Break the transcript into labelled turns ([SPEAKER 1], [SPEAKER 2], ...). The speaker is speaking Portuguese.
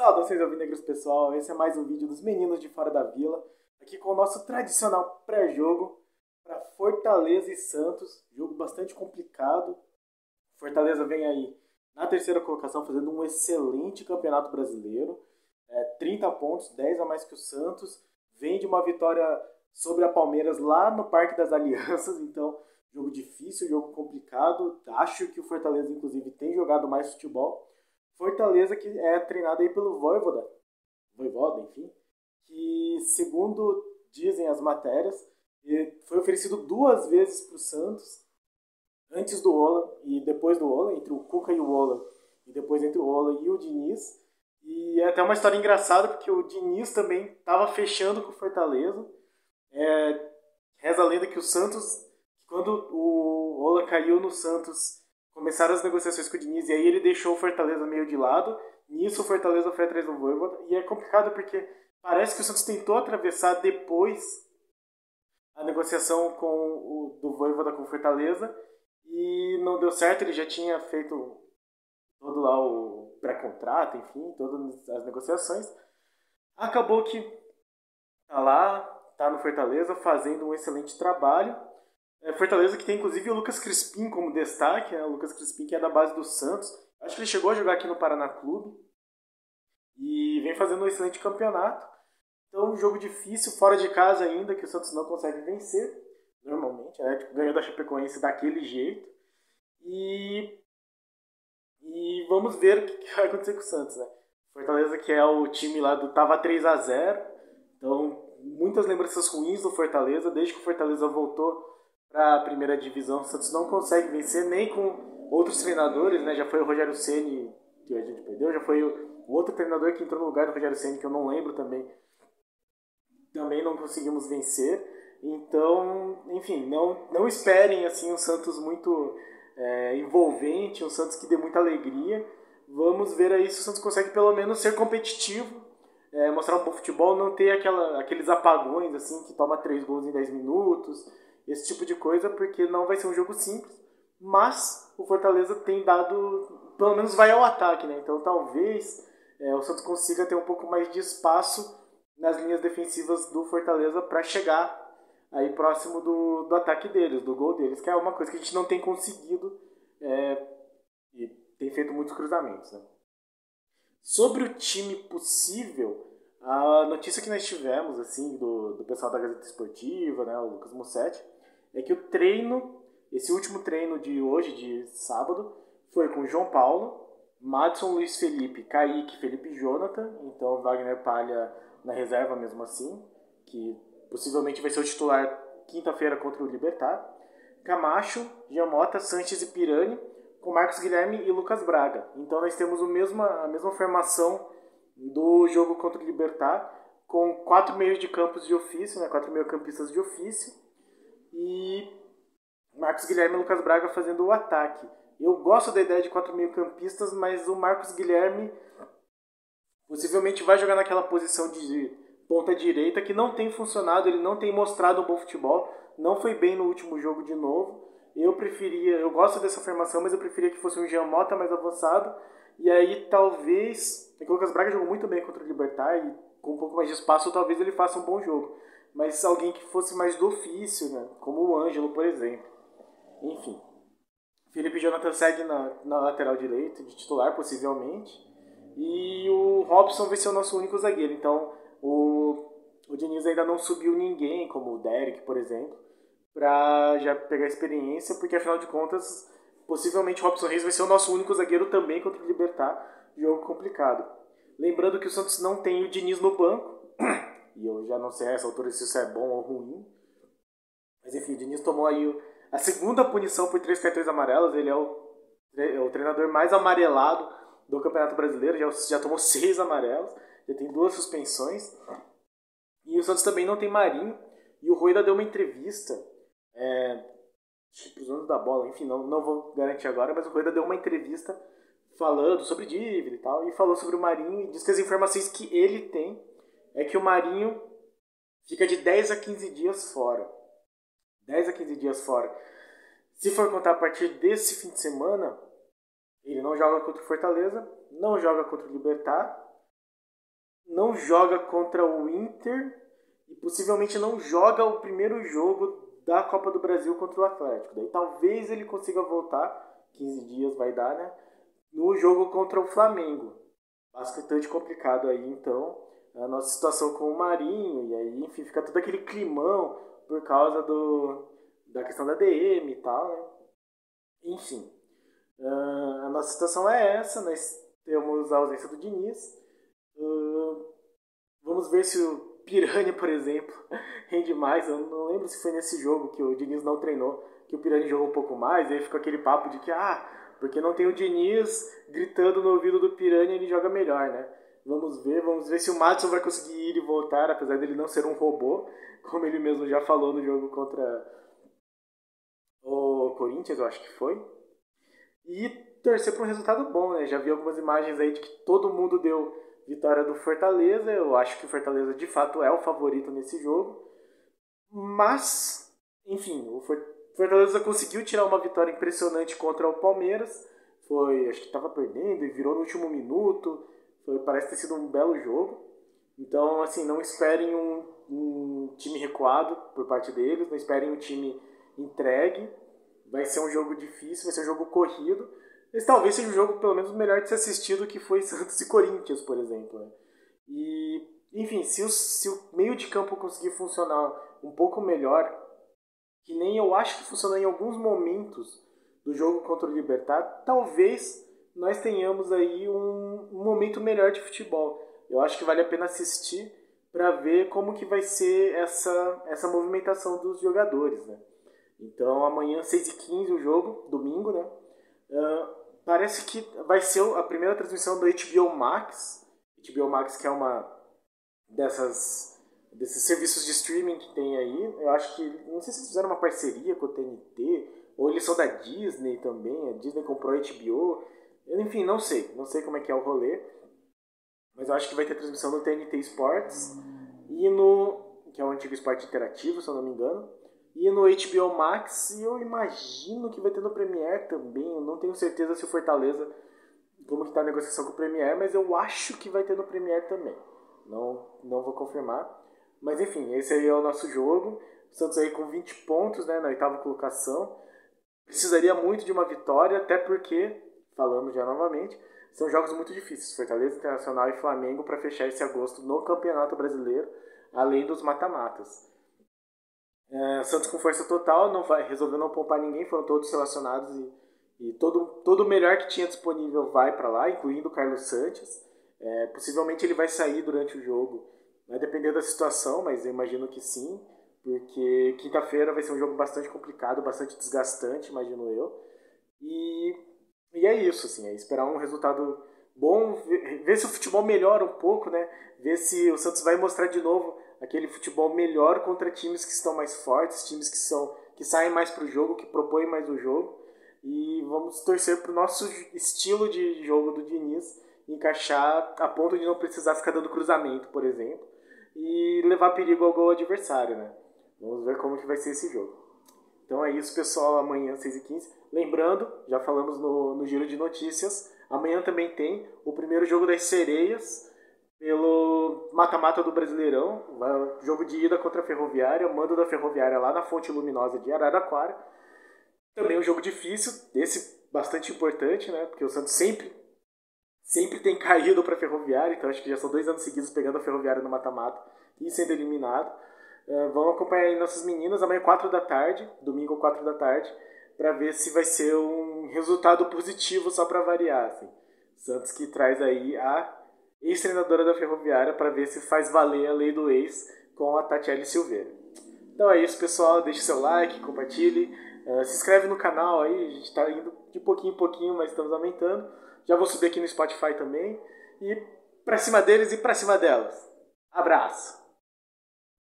[SPEAKER 1] Saudações alvinegros pessoal, esse é mais um vídeo dos meninos de fora da vila, aqui com o nosso tradicional pré-jogo para Fortaleza e Santos, jogo bastante complicado. Fortaleza vem aí na terceira colocação fazendo um excelente campeonato brasileiro, é, 30 pontos, 10 a mais que o Santos, vem de uma vitória sobre a Palmeiras lá no Parque das Alianças, então jogo difícil, jogo complicado. Acho que o Fortaleza inclusive tem jogado mais futebol Fortaleza que é treinado aí pelo Voivoda, Voivoda, enfim, que segundo dizem as matérias, foi oferecido duas vezes para o Santos, antes do Ola e depois do Ola, entre o Cuca e o Ola, e depois entre o Ola e o Diniz. E é até uma história engraçada, porque o Diniz também estava fechando com o Fortaleza. É, reza a lenda que o Santos, quando o Ola caiu no Santos começaram as negociações com o Diniz e aí ele deixou o Fortaleza meio de lado. Nisso o Fortaleza foi atrás do Voivoda. E é complicado porque parece que o Santos tentou atravessar depois a negociação com o, do Voivoda com o Fortaleza e não deu certo. Ele já tinha feito todo lá o pré-contrato, enfim, todas as negociações. Acabou que tá lá, tá no Fortaleza fazendo um excelente trabalho é, Fortaleza que tem inclusive o Lucas Crispim como destaque, né? o Lucas Crispim que é da base do Santos. Acho que ele chegou a jogar aqui no Paraná Clube e vem fazendo um excelente campeonato. Então, um jogo difícil, fora de casa ainda, que o Santos não consegue vencer, normalmente, né? Tipo, ganhou da Chapecoense daquele jeito. E, e vamos ver o que vai acontecer com o Santos, né? Fortaleza que é o time lá do tava 3 a 0 então muitas lembranças ruins do Fortaleza, desde que o Fortaleza voltou para a primeira divisão. O Santos não consegue vencer nem com outros treinadores, né? Já foi o Rogério Ceni que a gente perdeu, já foi o, outro treinador que entrou no lugar do Rogério Ceni que eu não lembro também. Também não conseguimos vencer. Então, enfim, não, não esperem assim um Santos muito é, envolvente, um Santos que dê muita alegria. Vamos ver aí se o Santos consegue pelo menos ser competitivo, é, mostrar um bom futebol, não ter aquela, aqueles apagões assim que toma três gols em 10 minutos, esse tipo de coisa, porque não vai ser um jogo simples, mas o Fortaleza tem dado, pelo menos vai ao ataque, né? Então talvez é, o Santos consiga ter um pouco mais de espaço nas linhas defensivas do Fortaleza para chegar aí próximo do, do ataque deles, do gol deles, que é uma coisa que a gente não tem conseguido é, e tem feito muitos cruzamentos, né? Sobre o time possível, a notícia que nós tivemos, assim, do, do pessoal da Gazeta Esportiva, né, o Lucas Mussetti, é que o treino, esse último treino de hoje, de sábado, foi com João Paulo, Madison, Luiz Felipe, Kaique, Felipe Jonathan, então Wagner Palha na reserva mesmo assim, que possivelmente vai ser o titular quinta-feira contra o Libertar, Camacho, Giamota, Sanches e Pirani, com Marcos Guilherme e Lucas Braga. Então nós temos o mesma, a mesma formação do jogo contra o Libertar, com quatro meios de campos de ofício, né, quatro meio campistas de ofício, e Marcos Guilherme e Lucas Braga fazendo o ataque. Eu gosto da ideia de quatro meio-campistas, mas o Marcos Guilherme possivelmente vai jogar naquela posição de ponta direita que não tem funcionado, ele não tem mostrado um bom futebol, não foi bem no último jogo de novo. Eu preferia, eu gosto dessa formação, mas eu preferia que fosse um Jean Mota mais avançado. E aí talvez, é o Lucas Braga jogou muito bem contra o Libertar e com um pouco mais de espaço, talvez ele faça um bom jogo mas alguém que fosse mais do ofício, né? como o Ângelo, por exemplo. Enfim. Felipe Jonathan segue na, na lateral direita, de titular, possivelmente. E o Robson vai ser o nosso único zagueiro. Então, o, o Diniz ainda não subiu ninguém, como o Derek, por exemplo, para já pegar experiência, porque afinal de contas, possivelmente o Robson Reis vai ser o nosso único zagueiro também contra o Libertar. Jogo complicado. Lembrando que o Santos não tem o Diniz no banco. E eu já não sei a essa altura se isso é bom ou ruim. Mas enfim, o Diniz tomou aí a segunda punição por três cartões amarelos. Ele é o, é o treinador mais amarelado do Campeonato Brasileiro. Já, já tomou seis amarelos. Já tem duas suspensões. E o Santos também não tem Marinho. E o Rueda deu uma entrevista. É, os donos da bola, enfim, não, não vou garantir agora, mas o Rueda deu uma entrevista falando sobre dívida e tal, e falou sobre o Marinho e diz que as informações que ele tem é que o Marinho fica de 10 a 15 dias fora. 10 a 15 dias fora. Se for contar a partir desse fim de semana, ele não joga contra o Fortaleza, não joga contra o Libertar, não joga contra o Inter e possivelmente não joga o primeiro jogo da Copa do Brasil contra o Atlético. Daí talvez ele consiga voltar, 15 dias vai dar, né? No jogo contra o Flamengo. Bastante complicado aí, então, a nossa situação com o Marinho, e aí, enfim, fica todo aquele climão por causa do, da questão da DM e tal, né? Enfim, uh, a nossa situação é essa, nós temos a ausência do Diniz. Uh, vamos ver se o Piranha, por exemplo, rende mais. Eu não lembro se foi nesse jogo que o Diniz não treinou, que o Piranha jogou um pouco mais, aí ficou aquele papo de que, ah, porque não tem o Diniz gritando no ouvido do Piranha, ele joga melhor, né? Vamos ver, vamos ver se o Madison vai conseguir ir e voltar, apesar dele não ser um robô, como ele mesmo já falou no jogo contra o Corinthians, eu acho que foi. E torcer para um resultado bom, né? Já vi algumas imagens aí de que todo mundo deu vitória do Fortaleza. Eu acho que o Fortaleza de fato é o favorito nesse jogo. Mas, enfim, o Fortaleza conseguiu tirar uma vitória impressionante contra o Palmeiras. Foi, acho que estava perdendo e virou no último minuto. Foi, parece ter sido um belo jogo. Então, assim, não esperem um, um time recuado por parte deles, não esperem um time entregue. Vai ser um jogo difícil, vai ser um jogo corrido. Esse talvez seja o jogo, pelo menos, melhor de ser assistido que foi Santos e Corinthians, por exemplo. Né? E, enfim, se o, se o meio de campo conseguir funcionar um pouco melhor, que nem eu acho que funcionou em alguns momentos do jogo contra o Libertar, talvez nós tenhamos aí um, um momento melhor de futebol. Eu acho que vale a pena assistir para ver como que vai ser essa, essa movimentação dos jogadores, né? Então amanhã 6h15 o jogo, domingo, né? Uh, parece que vai ser a primeira transmissão do HBO Max. HBO Max que é uma dessas desses serviços de streaming que tem aí. Eu acho que não sei se eles fizeram uma parceria com o TNT ou eles são da Disney também. A Disney comprou a HBO. Enfim, não sei, não sei como é que é o rolê. Mas eu acho que vai ter transmissão no TNT Sports e no que é o antigo esporte interativo, se eu não me engano. E no HBO Max, e eu imagino que vai ter no Premiere também. Eu não tenho certeza se o Fortaleza, como que tá a negociação com o Premiere, mas eu acho que vai ter no Premiere também. Não, não vou confirmar. Mas enfim, esse aí é o nosso jogo. O Santos aí com 20 pontos né, na oitava colocação. Precisaria muito de uma vitória, até porque, falando já novamente, são jogos muito difíceis. Fortaleza Internacional e Flamengo para fechar esse agosto no Campeonato Brasileiro, além dos mata-matas. É, Santos com força total, não vai, resolveu não poupar ninguém, foram todos relacionados e, e todo, o melhor que tinha disponível vai para lá, incluindo o Carlos Santos. É, possivelmente ele vai sair durante o jogo, vai depender da situação, mas eu imagino que sim, porque quinta-feira vai ser um jogo bastante complicado, bastante desgastante, imagino eu. E, e é isso, assim, é esperar um resultado bom, ver, ver se o futebol melhora um pouco, né? Ver se o Santos vai mostrar de novo aquele futebol melhor contra times que estão mais fortes, times que são que saem mais para o jogo, que propõem mais o jogo. E vamos torcer para o nosso estilo de jogo do Diniz encaixar a ponto de não precisar ficar dando cruzamento, por exemplo, e levar perigo ao gol adversário, né? Vamos ver como que vai ser esse jogo. Então é isso, pessoal. Amanhã, 6h15. Lembrando, já falamos no, no giro de notícias, amanhã também tem o primeiro jogo das sereias pelo mata-mata do Brasileirão, jogo de ida contra a Ferroviária, mando da Ferroviária lá na Fonte Luminosa de Araraquara. Também um jogo difícil, esse bastante importante, né? Porque o Santos sempre sempre tem caído para a Ferroviária, então acho que já são dois anos seguidos pegando a Ferroviária no mata-mata e sendo eliminado. Uh, vamos acompanhar aí nossas meninas amanhã 4 da tarde, domingo 4 da tarde, para ver se vai ser um resultado positivo só para variar. Assim. Santos que traz aí a ex-treinadora da Ferroviária, para ver se faz valer a lei do ex com a Tatiele Silveira. Então é isso, pessoal. Deixe seu like, compartilhe, uh, se inscreve no canal aí. A gente está indo de pouquinho em pouquinho, mas estamos aumentando. Já vou subir aqui no Spotify também. E para cima deles e para cima delas. Abraço!